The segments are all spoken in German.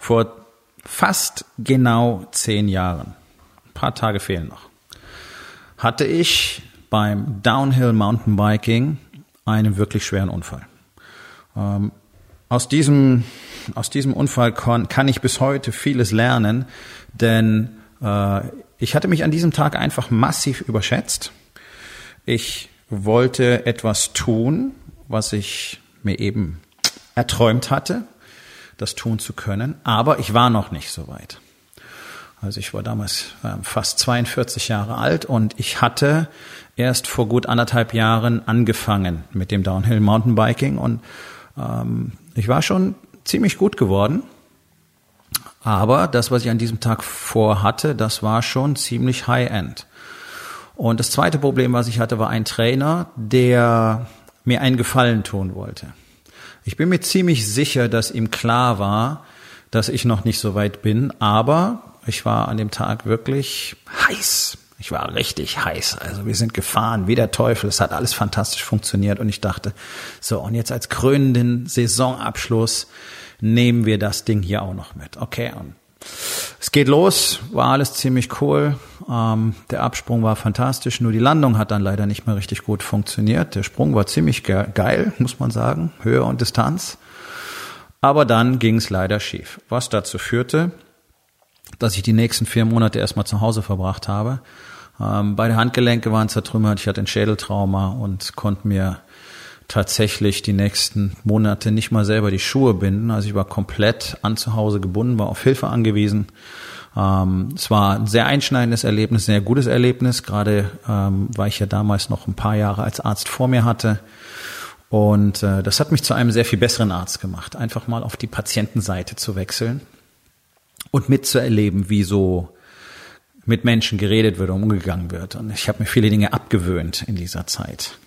Vor fast genau zehn Jahren, ein paar Tage fehlen noch, hatte ich beim Downhill Mountainbiking einen wirklich schweren Unfall. Ähm, aus diesem, aus diesem Unfall kann, kann ich bis heute vieles lernen, denn äh, ich hatte mich an diesem Tag einfach massiv überschätzt. Ich wollte etwas tun, was ich mir eben erträumt hatte das tun zu können. Aber ich war noch nicht so weit. Also ich war damals ähm, fast 42 Jahre alt und ich hatte erst vor gut anderthalb Jahren angefangen mit dem Downhill Mountainbiking und ähm, ich war schon ziemlich gut geworden. Aber das, was ich an diesem Tag vorhatte, das war schon ziemlich High-End. Und das zweite Problem, was ich hatte, war ein Trainer, der mir einen Gefallen tun wollte. Ich bin mir ziemlich sicher, dass ihm klar war, dass ich noch nicht so weit bin, aber ich war an dem Tag wirklich heiß. Ich war richtig heiß. Also wir sind gefahren wie der Teufel. Es hat alles fantastisch funktioniert und ich dachte, so und jetzt als krönenden Saisonabschluss nehmen wir das Ding hier auch noch mit. Okay, und es geht los, war alles ziemlich cool. Ähm, der Absprung war fantastisch, nur die Landung hat dann leider nicht mehr richtig gut funktioniert. Der Sprung war ziemlich ge geil, muss man sagen, Höhe und Distanz. Aber dann ging es leider schief, was dazu führte, dass ich die nächsten vier Monate erstmal zu Hause verbracht habe. Ähm, beide Handgelenke waren zertrümmert, ich hatte ein Schädeltrauma und konnte mir tatsächlich die nächsten Monate nicht mal selber die Schuhe binden. Also ich war komplett an zu Hause gebunden, war auf Hilfe angewiesen. Ähm, es war ein sehr einschneidendes Erlebnis, sehr gutes Erlebnis, gerade ähm, weil ich ja damals noch ein paar Jahre als Arzt vor mir hatte. Und äh, das hat mich zu einem sehr viel besseren Arzt gemacht, einfach mal auf die Patientenseite zu wechseln und mitzuerleben, wie so mit Menschen geredet wird und umgegangen wird. Und ich habe mir viele Dinge abgewöhnt in dieser Zeit.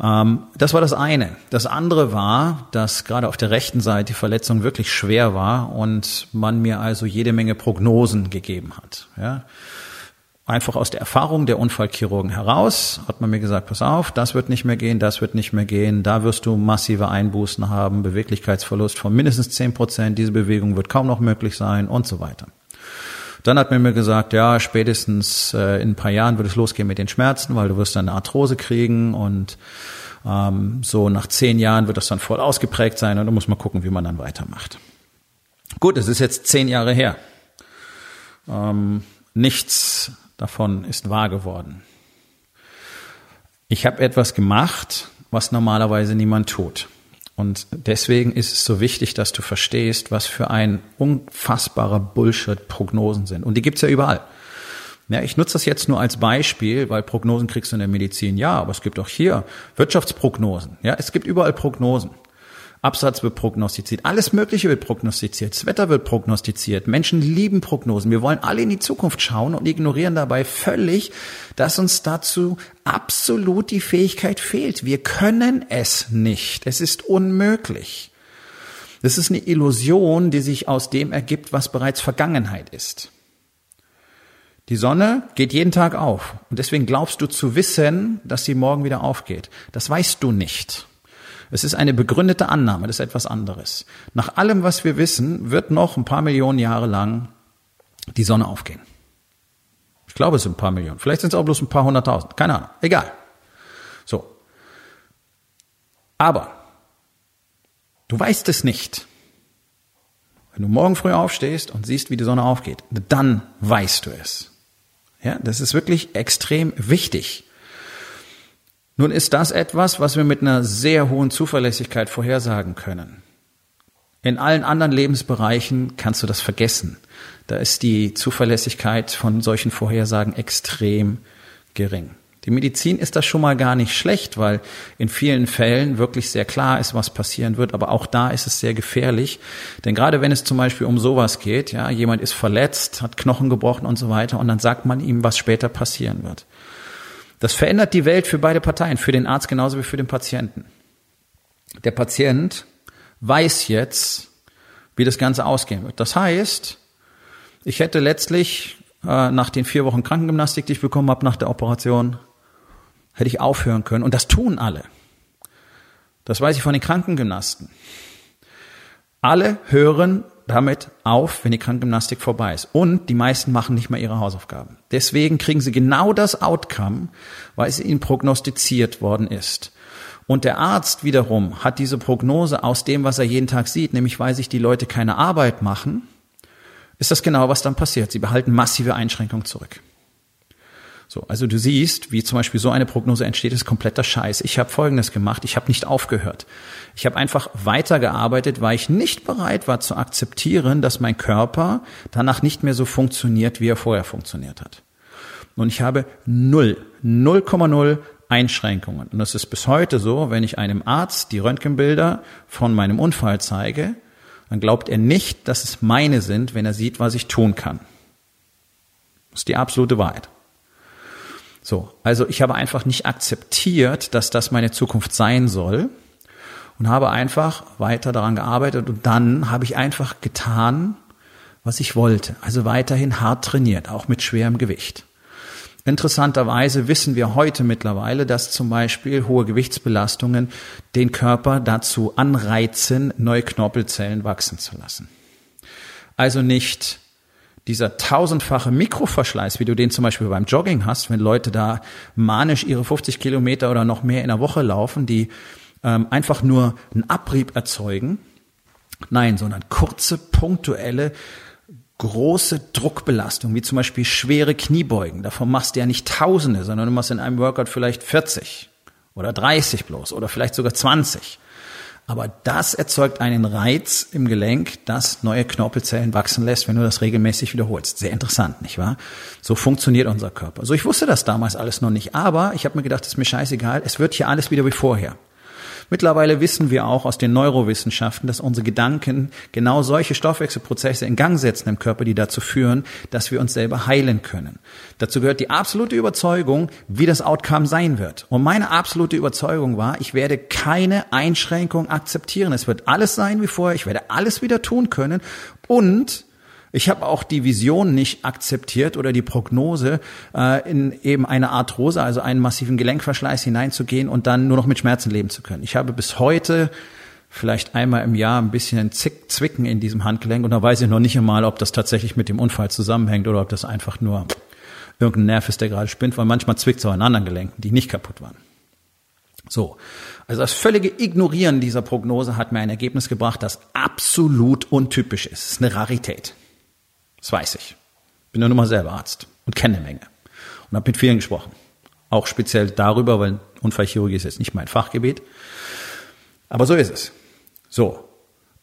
Ähm, das war das eine. Das andere war, dass gerade auf der rechten Seite die Verletzung wirklich schwer war und man mir also jede Menge Prognosen gegeben hat. Ja. Einfach aus der Erfahrung der Unfallchirurgen heraus hat man mir gesagt, pass auf, das wird nicht mehr gehen, das wird nicht mehr gehen, da wirst du massive Einbußen haben, Beweglichkeitsverlust von mindestens zehn Prozent, diese Bewegung wird kaum noch möglich sein und so weiter. Dann hat man mir gesagt, ja, spätestens äh, in ein paar Jahren wird es losgehen mit den Schmerzen, weil du wirst dann eine Arthrose kriegen und ähm, so nach zehn Jahren wird das dann voll ausgeprägt sein und dann muss man gucken, wie man dann weitermacht. Gut, es ist jetzt zehn Jahre her. Ähm, nichts davon ist wahr geworden. Ich habe etwas gemacht, was normalerweise niemand tut. Und deswegen ist es so wichtig, dass du verstehst, was für ein unfassbarer Bullshit Prognosen sind. Und die gibt's ja überall. Ja, ich nutze das jetzt nur als Beispiel, weil Prognosen kriegst du in der Medizin. Ja, aber es gibt auch hier Wirtschaftsprognosen. Ja, es gibt überall Prognosen. Absatz wird prognostiziert, alles Mögliche wird prognostiziert, das Wetter wird prognostiziert, Menschen lieben Prognosen. Wir wollen alle in die Zukunft schauen und ignorieren dabei völlig, dass uns dazu absolut die Fähigkeit fehlt. Wir können es nicht. Es ist unmöglich. Das ist eine Illusion, die sich aus dem ergibt, was bereits Vergangenheit ist. Die Sonne geht jeden Tag auf und deswegen glaubst du zu wissen, dass sie morgen wieder aufgeht. Das weißt du nicht. Es ist eine begründete Annahme, das ist etwas anderes. Nach allem, was wir wissen, wird noch ein paar Millionen Jahre lang die Sonne aufgehen. Ich glaube, es sind ein paar Millionen. Vielleicht sind es auch bloß ein paar hunderttausend. Keine Ahnung. Egal. So. Aber du weißt es nicht. Wenn du morgen früh aufstehst und siehst, wie die Sonne aufgeht, dann weißt du es. Ja, das ist wirklich extrem wichtig. Nun ist das etwas, was wir mit einer sehr hohen Zuverlässigkeit vorhersagen können. In allen anderen Lebensbereichen kannst du das vergessen. Da ist die Zuverlässigkeit von solchen Vorhersagen extrem gering. Die Medizin ist das schon mal gar nicht schlecht, weil in vielen Fällen wirklich sehr klar ist, was passieren wird. Aber auch da ist es sehr gefährlich. Denn gerade wenn es zum Beispiel um sowas geht, ja, jemand ist verletzt, hat Knochen gebrochen und so weiter, und dann sagt man ihm, was später passieren wird. Das verändert die Welt für beide Parteien, für den Arzt genauso wie für den Patienten. Der Patient weiß jetzt, wie das Ganze ausgehen wird. Das heißt, ich hätte letztlich äh, nach den vier Wochen Krankengymnastik, die ich bekommen habe nach der Operation, hätte ich aufhören können. Und das tun alle. Das weiß ich von den Krankengymnasten. Alle hören damit auf, wenn die Krankengymnastik vorbei ist. Und die meisten machen nicht mehr ihre Hausaufgaben. Deswegen kriegen sie genau das Outcome, weil es ihnen prognostiziert worden ist. Und der Arzt wiederum hat diese Prognose aus dem, was er jeden Tag sieht, nämlich weil sich die Leute keine Arbeit machen, ist das genau, was dann passiert. Sie behalten massive Einschränkungen zurück. So, also du siehst, wie zum Beispiel so eine Prognose entsteht, ist kompletter Scheiß. Ich habe Folgendes gemacht, ich habe nicht aufgehört. Ich habe einfach weitergearbeitet, weil ich nicht bereit war zu akzeptieren, dass mein Körper danach nicht mehr so funktioniert, wie er vorher funktioniert hat. Und ich habe null, 0,0 Einschränkungen. Und das ist bis heute so, wenn ich einem Arzt die Röntgenbilder von meinem Unfall zeige, dann glaubt er nicht, dass es meine sind, wenn er sieht, was ich tun kann. Das ist die absolute Wahrheit. So, also ich habe einfach nicht akzeptiert, dass das meine Zukunft sein soll und habe einfach weiter daran gearbeitet und dann habe ich einfach getan, was ich wollte. Also weiterhin hart trainiert, auch mit schwerem Gewicht. Interessanterweise wissen wir heute mittlerweile, dass zum Beispiel hohe Gewichtsbelastungen den Körper dazu anreizen, neue Knorpelzellen wachsen zu lassen. Also nicht dieser tausendfache Mikroverschleiß, wie du den zum Beispiel beim Jogging hast, wenn Leute da manisch ihre 50 Kilometer oder noch mehr in der Woche laufen, die ähm, einfach nur einen Abrieb erzeugen. Nein, sondern kurze, punktuelle, große Druckbelastung, wie zum Beispiel schwere Kniebeugen. Davon machst du ja nicht Tausende, sondern du machst in einem Workout vielleicht 40 oder 30 bloß oder vielleicht sogar 20. Aber das erzeugt einen Reiz im Gelenk, das neue Knorpelzellen wachsen lässt, wenn du das regelmäßig wiederholst. Sehr interessant, nicht wahr? So funktioniert unser Körper. So, ich wusste das damals alles noch nicht, aber ich habe mir gedacht, ist mir scheißegal, es wird hier alles wieder wie vorher. Mittlerweile wissen wir auch aus den Neurowissenschaften, dass unsere Gedanken genau solche Stoffwechselprozesse in Gang setzen im Körper, die dazu führen, dass wir uns selber heilen können. Dazu gehört die absolute Überzeugung, wie das Outcome sein wird. Und meine absolute Überzeugung war, ich werde keine Einschränkung akzeptieren. Es wird alles sein wie vorher. Ich werde alles wieder tun können. Und ich habe auch die Vision nicht akzeptiert oder die Prognose, äh, in eben eine Arthrose, also einen massiven Gelenkverschleiß hineinzugehen und dann nur noch mit Schmerzen leben zu können. Ich habe bis heute vielleicht einmal im Jahr ein bisschen Zick, Zwicken in diesem Handgelenk und da weiß ich noch nicht einmal, ob das tatsächlich mit dem Unfall zusammenhängt oder ob das einfach nur irgendein Nerv ist, der gerade spinnt, weil manchmal zwickt es auch in anderen Gelenken, die nicht kaputt waren. So. Also das völlige Ignorieren dieser Prognose hat mir ein Ergebnis gebracht, das absolut untypisch ist. Es ist eine Rarität. Das weiß ich. Bin ja nun mal selber Arzt und kenne eine Menge. Und habe mit vielen gesprochen. Auch speziell darüber, weil Unfallchirurgie ist jetzt nicht mein Fachgebiet. Aber so ist es. So.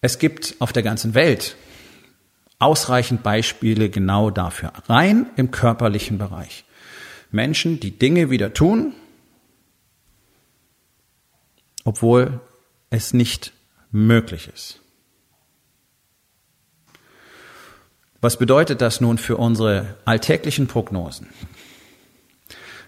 Es gibt auf der ganzen Welt ausreichend Beispiele genau dafür. Rein im körperlichen Bereich. Menschen, die Dinge wieder tun, obwohl es nicht möglich ist. Was bedeutet das nun für unsere alltäglichen Prognosen?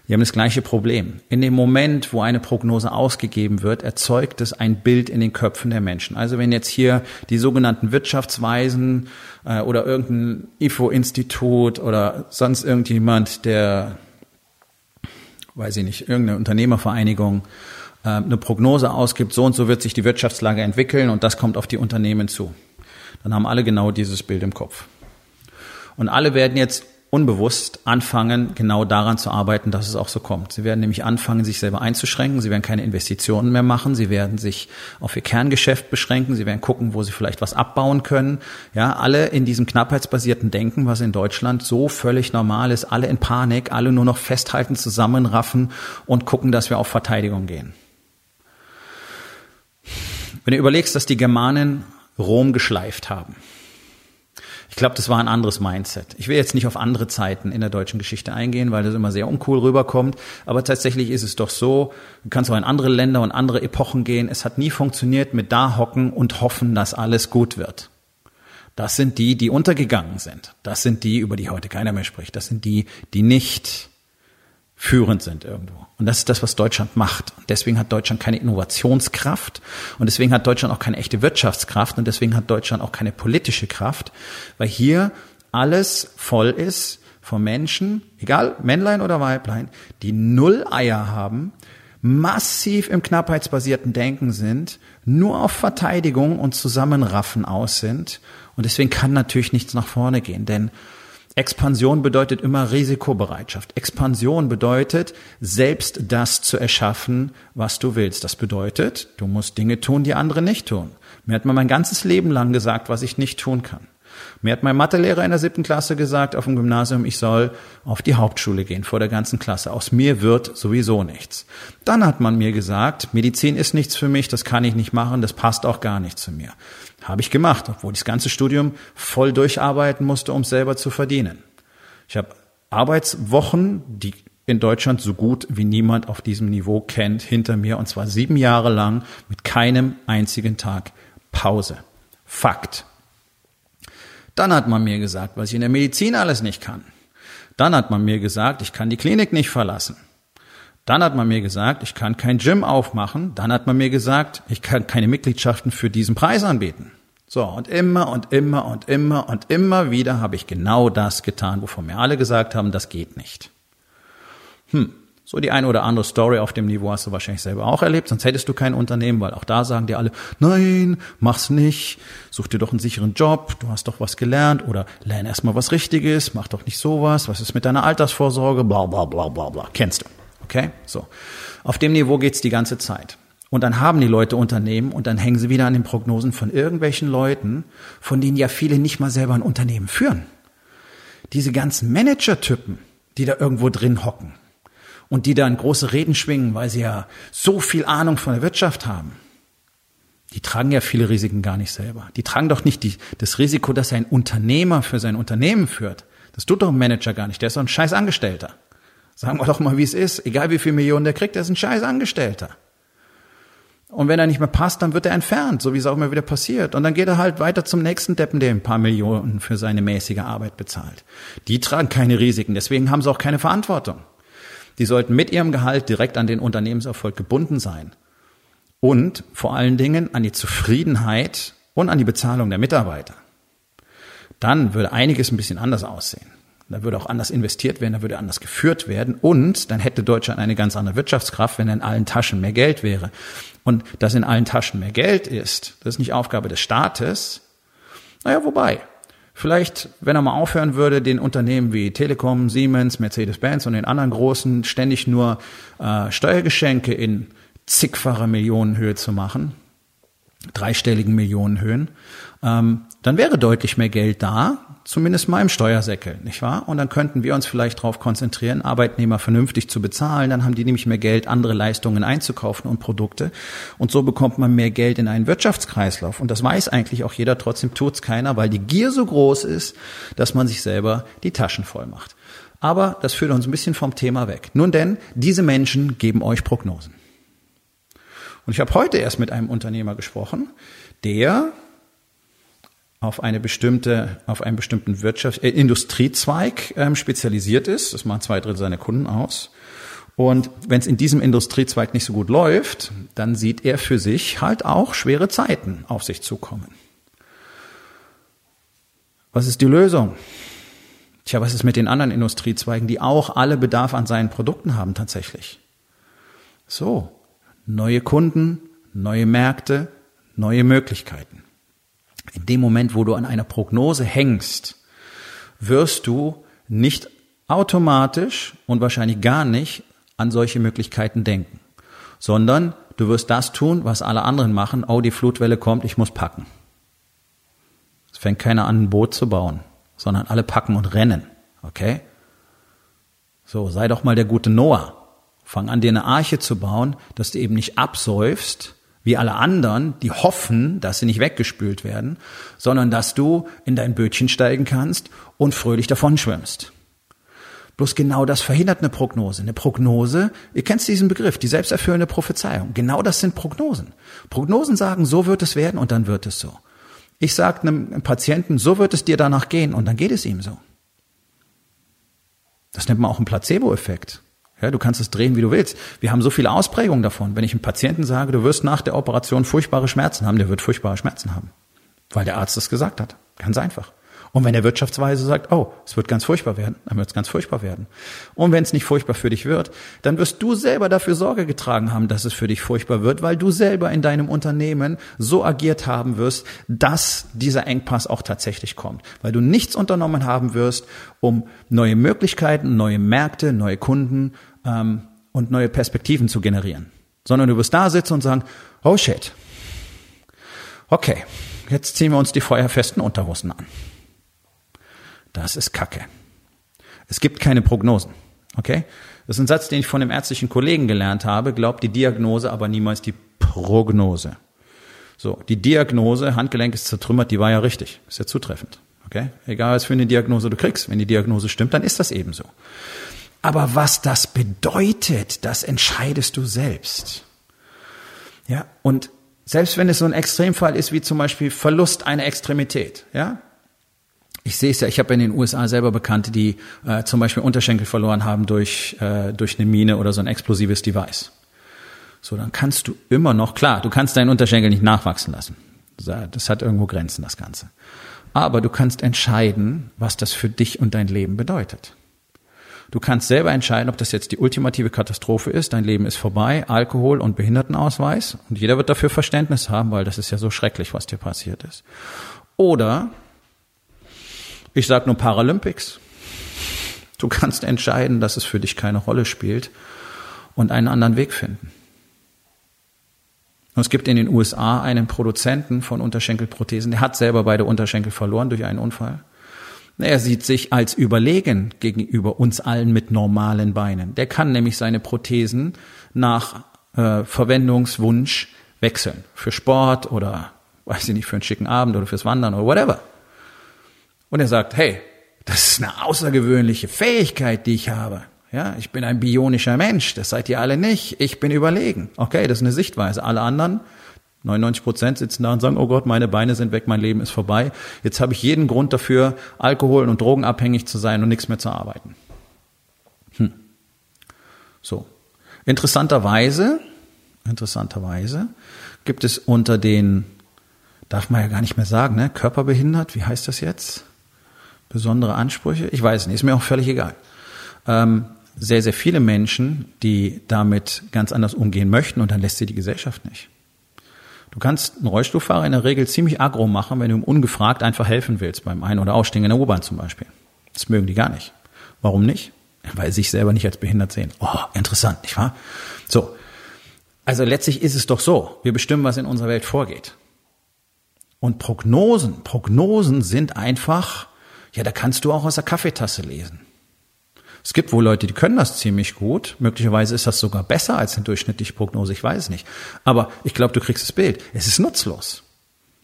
Wir haben das gleiche Problem. In dem Moment, wo eine Prognose ausgegeben wird, erzeugt es ein Bild in den Köpfen der Menschen. Also wenn jetzt hier die sogenannten Wirtschaftsweisen äh, oder irgendein IFO-Institut oder sonst irgendjemand, der, weiß ich nicht, irgendeine Unternehmervereinigung äh, eine Prognose ausgibt, so und so wird sich die Wirtschaftslage entwickeln und das kommt auf die Unternehmen zu. Dann haben alle genau dieses Bild im Kopf. Und alle werden jetzt unbewusst anfangen, genau daran zu arbeiten, dass es auch so kommt. Sie werden nämlich anfangen, sich selber einzuschränken. Sie werden keine Investitionen mehr machen. Sie werden sich auf ihr Kerngeschäft beschränken. Sie werden gucken, wo sie vielleicht was abbauen können. Ja, alle in diesem knappheitsbasierten Denken, was in Deutschland so völlig normal ist. Alle in Panik, alle nur noch festhalten, zusammenraffen und gucken, dass wir auf Verteidigung gehen. Wenn du überlegst, dass die Germanen Rom geschleift haben, Ich glaube, das war ein anderes Mindset. Ich will jetzt nicht auf andere Zeiten in der deutschen Geschichte eingehen, weil das immer sehr uncool rüberkommt. Aber tatsächlich ist es doch so, du kannst auch in andere Länder und andere Epochen gehen. Es hat nie funktioniert mit da hocken und hoffen, dass alles gut wird. Das sind die, die untergegangen sind. Das sind die, über die heute keiner mehr spricht. Das sind die, die nicht führend sind irgendwo. Und das ist das, was Deutschland macht. Und deswegen hat Deutschland keine Innovationskraft und deswegen hat Deutschland auch keine echte Wirtschaftskraft und deswegen hat Deutschland auch keine politische Kraft, weil hier alles voll ist von Menschen, egal Männlein oder Weiblein, die null Eier haben, massiv im knappheitsbasierten Denken sind, nur auf Verteidigung und Zusammenraffen aus sind. Und deswegen kann natürlich nichts nach vorne gehen, denn Expansion bedeutet immer Risikobereitschaft. Expansion bedeutet, selbst das zu erschaffen, was du willst. Das bedeutet, du musst Dinge tun, die andere nicht tun. Mir hat man mein ganzes Leben lang gesagt, was ich nicht tun kann. Mir hat mein Mathelehrer in der siebten Klasse gesagt auf dem Gymnasium, ich soll auf die Hauptschule gehen vor der ganzen Klasse. Aus mir wird sowieso nichts. Dann hat man mir gesagt, Medizin ist nichts für mich, das kann ich nicht machen, das passt auch gar nicht zu mir. Habe ich gemacht, obwohl ich das ganze Studium voll durcharbeiten musste, um selber zu verdienen. Ich habe Arbeitswochen, die in Deutschland so gut wie niemand auf diesem Niveau kennt, hinter mir, und zwar sieben Jahre lang mit keinem einzigen Tag Pause. Fakt. Dann hat man mir gesagt, was ich in der Medizin alles nicht kann. Dann hat man mir gesagt, ich kann die Klinik nicht verlassen. Dann hat man mir gesagt, ich kann kein Gym aufmachen. Dann hat man mir gesagt, ich kann keine Mitgliedschaften für diesen Preis anbieten. So, und immer und immer und immer und immer wieder habe ich genau das getan, wovon mir alle gesagt haben, das geht nicht. Hm, so die eine oder andere Story auf dem Niveau hast du wahrscheinlich selber auch erlebt, sonst hättest du kein Unternehmen, weil auch da sagen dir alle, nein, mach's nicht, such dir doch einen sicheren Job, du hast doch was gelernt oder lern erstmal was Richtiges, mach doch nicht sowas, was ist mit deiner Altersvorsorge, bla bla bla bla bla. Kennst du. Okay? So. Auf dem Niveau geht's die ganze Zeit. Und dann haben die Leute Unternehmen und dann hängen sie wieder an den Prognosen von irgendwelchen Leuten, von denen ja viele nicht mal selber ein Unternehmen führen. Diese ganzen Manager-Typen, die da irgendwo drin hocken, und die dann große Reden schwingen, weil sie ja so viel Ahnung von der Wirtschaft haben, die tragen ja viele Risiken gar nicht selber. Die tragen doch nicht die, das Risiko, dass ein Unternehmer für sein Unternehmen führt. Das tut doch ein Manager gar nicht. Der ist doch ein scheiß Angestellter. Sagen wir doch mal, wie es ist. Egal wie viel Millionen der kriegt, der ist ein scheiß Angestellter. Und wenn er nicht mehr passt, dann wird er entfernt, so wie es auch immer wieder passiert. Und dann geht er halt weiter zum nächsten Deppen, der ein paar Millionen für seine mäßige Arbeit bezahlt. Die tragen keine Risiken, deswegen haben sie auch keine Verantwortung. Die sollten mit ihrem Gehalt direkt an den Unternehmenserfolg gebunden sein. Und vor allen Dingen an die Zufriedenheit und an die Bezahlung der Mitarbeiter. Dann würde einiges ein bisschen anders aussehen. Da würde auch anders investiert werden, da würde anders geführt werden und dann hätte Deutschland eine ganz andere Wirtschaftskraft, wenn in allen Taschen mehr Geld wäre. Und dass in allen Taschen mehr Geld ist, das ist nicht Aufgabe des Staates. Naja, wobei, Vielleicht, wenn er mal aufhören würde, den Unternehmen wie Telekom, Siemens, Mercedes-Benz und den anderen großen ständig nur äh, Steuergeschenke in zigfacher Millionenhöhe zu machen, dreistelligen Millionenhöhen, ähm, dann wäre deutlich mehr Geld da, zumindest mal im Steuersäckel, nicht wahr? Und dann könnten wir uns vielleicht darauf konzentrieren, Arbeitnehmer vernünftig zu bezahlen. Dann haben die nämlich mehr Geld, andere Leistungen einzukaufen und Produkte. Und so bekommt man mehr Geld in einen Wirtschaftskreislauf. Und das weiß eigentlich auch jeder, trotzdem tut's keiner, weil die Gier so groß ist, dass man sich selber die Taschen voll macht. Aber das führt uns ein bisschen vom Thema weg. Nun denn, diese Menschen geben euch Prognosen. Und ich habe heute erst mit einem Unternehmer gesprochen, der auf eine bestimmte, auf einen bestimmten Wirtschafts-, äh, Industriezweig ähm, spezialisiert ist. Das machen zwei Drittel seiner Kunden aus. Und wenn es in diesem Industriezweig nicht so gut läuft, dann sieht er für sich halt auch schwere Zeiten auf sich zukommen. Was ist die Lösung? Tja, was ist mit den anderen Industriezweigen, die auch alle Bedarf an seinen Produkten haben tatsächlich? So, neue Kunden, neue Märkte, neue Möglichkeiten. In dem Moment, wo du an einer Prognose hängst, wirst du nicht automatisch und wahrscheinlich gar nicht an solche Möglichkeiten denken, sondern du wirst das tun, was alle anderen machen. Oh, die Flutwelle kommt, ich muss packen. Es fängt keiner an, ein Boot zu bauen, sondern alle packen und rennen. Okay? So, sei doch mal der gute Noah. Fang an, dir eine Arche zu bauen, dass du eben nicht absäufst, wie alle anderen, die hoffen, dass sie nicht weggespült werden, sondern dass du in dein Bötchen steigen kannst und fröhlich davon schwimmst. Bloß genau das verhindert eine Prognose. Eine Prognose, ihr kennt diesen Begriff, die selbsterfüllende Prophezeiung. Genau das sind Prognosen. Prognosen sagen, so wird es werden und dann wird es so. Ich sage einem Patienten, so wird es dir danach gehen und dann geht es ihm so. Das nennt man auch einen Placebo-Effekt. Ja, du kannst es drehen, wie du willst. Wir haben so viele Ausprägungen davon. Wenn ich einem Patienten sage, du wirst nach der Operation furchtbare Schmerzen haben, der wird furchtbare Schmerzen haben. Weil der Arzt das gesagt hat. Ganz einfach. Und wenn der Wirtschaftsweise sagt, oh, es wird ganz furchtbar werden, dann wird es ganz furchtbar werden. Und wenn es nicht furchtbar für dich wird, dann wirst du selber dafür Sorge getragen haben, dass es für dich furchtbar wird, weil du selber in deinem Unternehmen so agiert haben wirst, dass dieser Engpass auch tatsächlich kommt. Weil du nichts unternommen haben wirst, um neue Möglichkeiten, neue Märkte, neue Kunden ähm, und neue Perspektiven zu generieren. Sondern du wirst da sitzen und sagen, oh shit, okay, jetzt ziehen wir uns die feuerfesten Unterhosen an. Das ist Kacke. Es gibt keine Prognosen. Okay? Das ist ein Satz, den ich von einem ärztlichen Kollegen gelernt habe. Glaubt die Diagnose, aber niemals die Prognose. So, die Diagnose, Handgelenk ist zertrümmert, die war ja richtig. Ist ja zutreffend. Okay? Egal, was für eine Diagnose du kriegst. Wenn die Diagnose stimmt, dann ist das eben so. Aber was das bedeutet, das entscheidest du selbst. Ja, und selbst wenn es so ein Extremfall ist, wie zum Beispiel Verlust einer Extremität, ja, ich sehe es ja, ich habe in den USA selber Bekannte, die äh, zum Beispiel Unterschenkel verloren haben durch, äh, durch eine Mine oder so ein explosives Device. So, dann kannst du immer noch, klar, du kannst deinen Unterschenkel nicht nachwachsen lassen. Das hat irgendwo Grenzen, das Ganze. Aber du kannst entscheiden, was das für dich und dein Leben bedeutet. Du kannst selber entscheiden, ob das jetzt die ultimative Katastrophe ist, dein Leben ist vorbei, Alkohol und Behindertenausweis und jeder wird dafür Verständnis haben, weil das ist ja so schrecklich, was dir passiert ist. Oder ich sage nur Paralympics. Du kannst entscheiden, dass es für dich keine Rolle spielt und einen anderen Weg finden. Und es gibt in den USA einen Produzenten von Unterschenkelprothesen, der hat selber beide Unterschenkel verloren durch einen Unfall. Er sieht sich als überlegen gegenüber uns allen mit normalen Beinen. Der kann nämlich seine Prothesen nach äh, Verwendungswunsch wechseln. Für Sport oder, weiß ich nicht, für einen schicken Abend oder fürs Wandern oder whatever. Und er sagt, hey, das ist eine außergewöhnliche Fähigkeit, die ich habe. Ja, ich bin ein bionischer Mensch, das seid ihr alle nicht. Ich bin überlegen. Okay, das ist eine Sichtweise. Alle anderen, 99 Prozent sitzen da und sagen, oh Gott, meine Beine sind weg, mein Leben ist vorbei. Jetzt habe ich jeden Grund dafür, Alkohol- und Drogenabhängig zu sein und nichts mehr zu arbeiten. Hm. So. Interessanterweise, interessanterweise gibt es unter den, darf man ja gar nicht mehr sagen, ne, körperbehindert, wie heißt das jetzt? besondere Ansprüche? Ich weiß nicht, ist mir auch völlig egal. Ähm, sehr, sehr viele Menschen, die damit ganz anders umgehen möchten und dann lässt sie die Gesellschaft nicht. Du kannst einen Rollstuhlfahrer in der Regel ziemlich aggro machen, wenn du ihm ungefragt einfach helfen willst, beim Ein- oder Ausstehen in der U-Bahn zum Beispiel. Das mögen die gar nicht. Warum nicht? Weil sie sich selber nicht als behindert sehen. Oh, interessant, nicht wahr? So. Also letztlich ist es doch so. Wir bestimmen, was in unserer Welt vorgeht. Und Prognosen, Prognosen sind einfach ja, da kannst du auch aus der Kaffeetasse lesen. Es gibt wohl Leute, die können das ziemlich gut. Möglicherweise ist das sogar besser als eine durchschnittliche Prognose. Ich weiß es nicht. Aber ich glaube, du kriegst das Bild. Es ist nutzlos.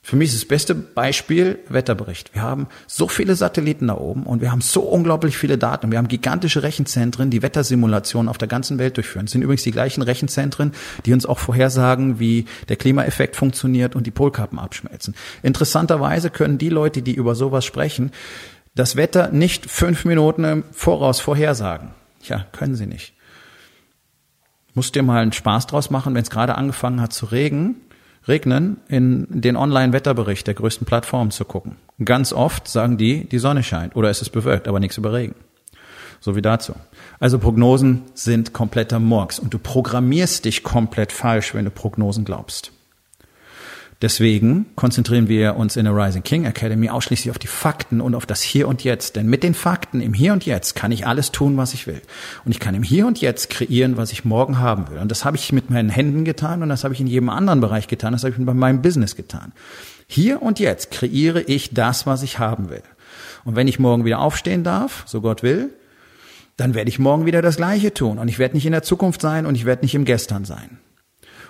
Für mich ist das beste Beispiel Wetterbericht. Wir haben so viele Satelliten da oben und wir haben so unglaublich viele Daten. Wir haben gigantische Rechenzentren, die Wettersimulationen auf der ganzen Welt durchführen. Das sind übrigens die gleichen Rechenzentren, die uns auch vorhersagen, wie der Klimaeffekt funktioniert und die Polkappen abschmelzen. Interessanterweise können die Leute, die über sowas sprechen, das Wetter nicht fünf Minuten im Voraus vorhersagen. Ja, können sie nicht. Musst dir mal einen Spaß draus machen, wenn es gerade angefangen hat zu regen, regnen, in den Online-Wetterbericht der größten Plattformen zu gucken. Ganz oft sagen die, die Sonne scheint oder es ist bewölkt, aber nichts über Regen. So wie dazu. Also Prognosen sind kompletter Murks und du programmierst dich komplett falsch, wenn du Prognosen glaubst. Deswegen konzentrieren wir uns in der Rising King Academy ausschließlich auf die Fakten und auf das Hier und Jetzt. Denn mit den Fakten im Hier und Jetzt kann ich alles tun, was ich will. Und ich kann im Hier und Jetzt kreieren, was ich morgen haben will. Und das habe ich mit meinen Händen getan und das habe ich in jedem anderen Bereich getan. Das habe ich bei meinem Business getan. Hier und jetzt kreiere ich das, was ich haben will. Und wenn ich morgen wieder aufstehen darf, so Gott will, dann werde ich morgen wieder das Gleiche tun. Und ich werde nicht in der Zukunft sein und ich werde nicht im Gestern sein.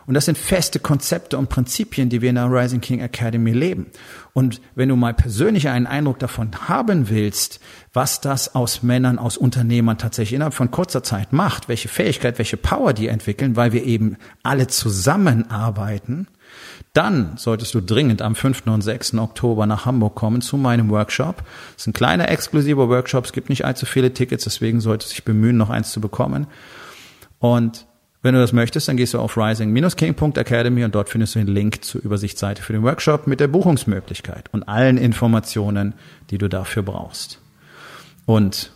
Und das sind feste Konzepte und Prinzipien, die wir in der Rising King Academy leben. Und wenn du mal persönlich einen Eindruck davon haben willst, was das aus Männern, aus Unternehmern tatsächlich innerhalb von kurzer Zeit macht, welche Fähigkeit, welche Power die entwickeln, weil wir eben alle zusammenarbeiten, dann solltest du dringend am 5. und 6. Oktober nach Hamburg kommen zu meinem Workshop. Es ist ein kleiner exklusiver Workshop, es gibt nicht allzu viele Tickets, deswegen solltest du dich bemühen, noch eins zu bekommen. Und wenn du das möchtest, dann gehst du auf rising-king.academy und dort findest du den Link zur Übersichtsseite für den Workshop mit der Buchungsmöglichkeit und allen Informationen, die du dafür brauchst. Und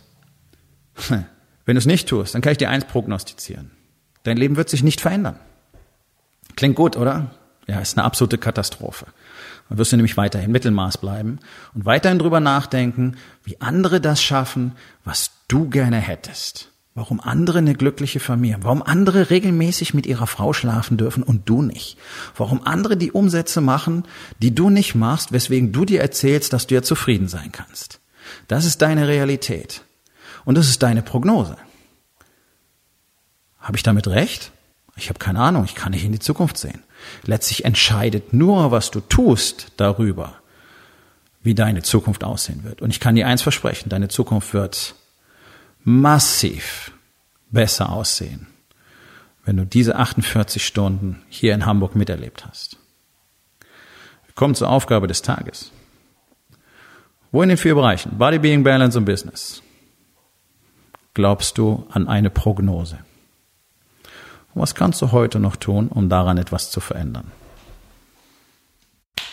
wenn du es nicht tust, dann kann ich dir eins prognostizieren. Dein Leben wird sich nicht verändern. Klingt gut, oder? Ja, ist eine absolute Katastrophe. Dann wirst du nämlich weiterhin Mittelmaß bleiben und weiterhin drüber nachdenken, wie andere das schaffen, was du gerne hättest. Warum andere eine glückliche Familie. Warum andere regelmäßig mit ihrer Frau schlafen dürfen und du nicht. Warum andere die Umsätze machen, die du nicht machst, weswegen du dir erzählst, dass du ja zufrieden sein kannst. Das ist deine Realität. Und das ist deine Prognose. Habe ich damit recht? Ich habe keine Ahnung, ich kann nicht in die Zukunft sehen. Letztlich entscheidet nur, was du tust, darüber, wie deine Zukunft aussehen wird. Und ich kann dir eins versprechen, deine Zukunft wird massiv besser aussehen, wenn du diese 48 Stunden hier in Hamburg miterlebt hast. Wir kommen zur Aufgabe des Tages. Wo in den vier Bereichen, Body, Being, Balance und Business, glaubst du an eine Prognose? Was kannst du heute noch tun, um daran etwas zu verändern?